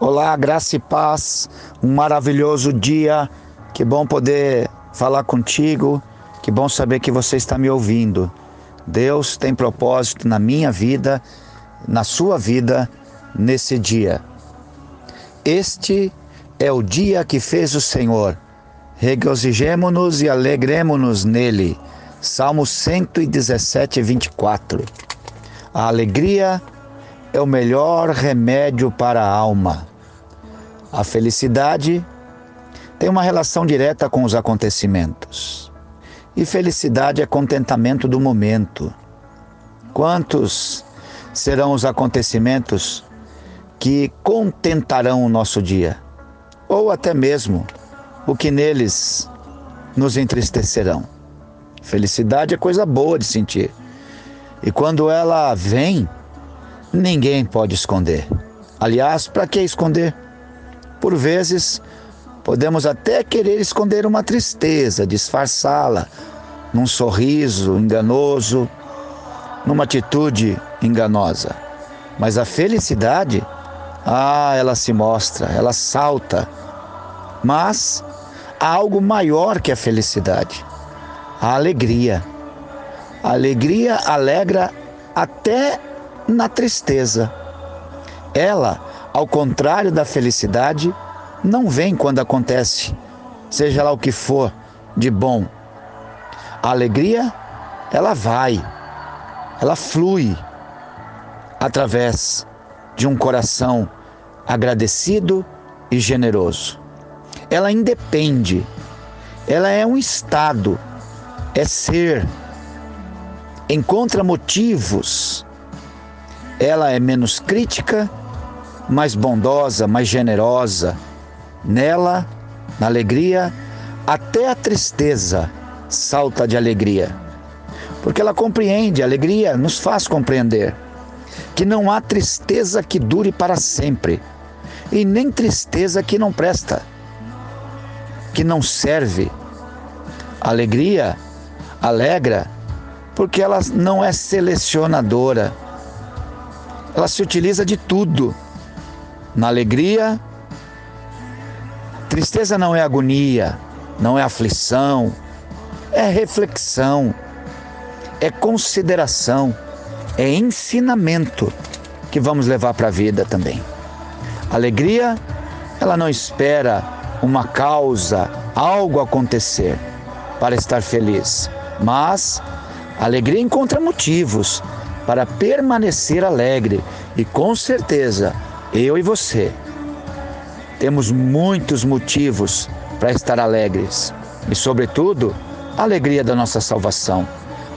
Olá, graça e paz, um maravilhoso dia. Que bom poder falar contigo. Que bom saber que você está me ouvindo. Deus tem propósito na minha vida, na sua vida, nesse dia. Este é o dia que fez o Senhor. Regozijemo-nos e alegremos-nos nele. Salmo 117, 24. A alegria é o melhor remédio para a alma. A felicidade tem uma relação direta com os acontecimentos. E felicidade é contentamento do momento. Quantos serão os acontecimentos que contentarão o nosso dia? Ou até mesmo o que neles nos entristecerão? Felicidade é coisa boa de sentir. E quando ela vem, ninguém pode esconder. Aliás, para que esconder? Por vezes, podemos até querer esconder uma tristeza, disfarçá-la num sorriso enganoso, numa atitude enganosa. Mas a felicidade, ah, ela se mostra, ela salta. Mas há algo maior que a felicidade: a alegria. A alegria alegra até na tristeza. Ela, ao contrário da felicidade, não vem quando acontece, seja lá o que for de bom. A alegria, ela vai, ela flui através de um coração agradecido e generoso. Ela independe, ela é um estado, é ser, encontra motivos ela é menos crítica, mais bondosa, mais generosa. Nela, na alegria, até a tristeza salta de alegria. Porque ela compreende, a alegria nos faz compreender que não há tristeza que dure para sempre e nem tristeza que não presta, que não serve. A alegria alegra porque ela não é selecionadora ela se utiliza de tudo. Na alegria, tristeza não é agonia, não é aflição, é reflexão, é consideração, é ensinamento que vamos levar para a vida também. Alegria, ela não espera uma causa, algo acontecer para estar feliz, mas a alegria encontra motivos para permanecer alegre. E com certeza, eu e você temos muitos motivos para estar alegres. E, sobretudo, a alegria da nossa salvação,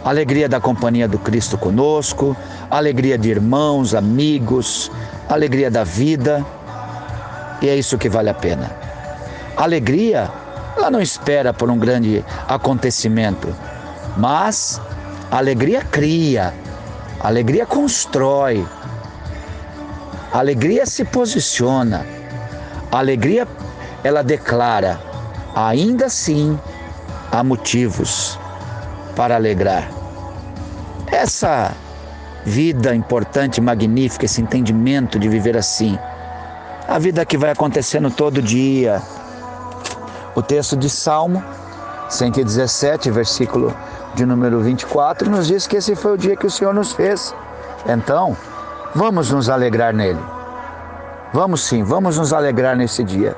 a alegria da companhia do Cristo conosco, a alegria de irmãos, amigos, a alegria da vida. E é isso que vale a pena. A alegria, ela não espera por um grande acontecimento, mas a alegria cria, alegria constrói. Alegria se posiciona. Alegria ela declara: ainda assim há motivos para alegrar. Essa vida importante, magnífica, esse entendimento de viver assim. A vida que vai acontecendo todo dia. O texto de Salmo 117, versículo de número 24, nos diz que esse foi o dia que o Senhor nos fez. Então, vamos nos alegrar nele. Vamos sim, vamos nos alegrar nesse dia.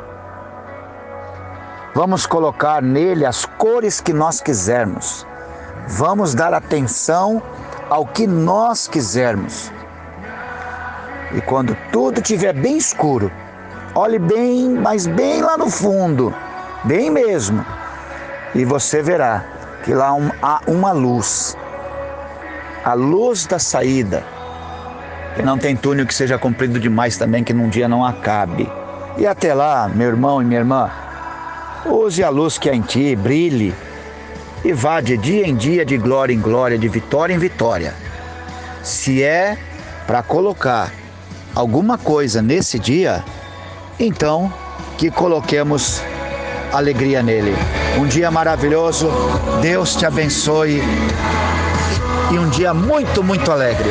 Vamos colocar nele as cores que nós quisermos. Vamos dar atenção ao que nós quisermos. E quando tudo estiver bem escuro, olhe bem, mas bem lá no fundo, bem mesmo, e você verá que lá há uma luz, a luz da saída, que não tem túnel que seja comprido demais também, que num dia não acabe. E até lá, meu irmão e minha irmã, use a luz que há em ti, brilhe e vá de dia em dia, de glória em glória, de vitória em vitória. Se é para colocar alguma coisa nesse dia, então que coloquemos alegria nele. Um dia maravilhoso, Deus te abençoe e um dia muito, muito alegre.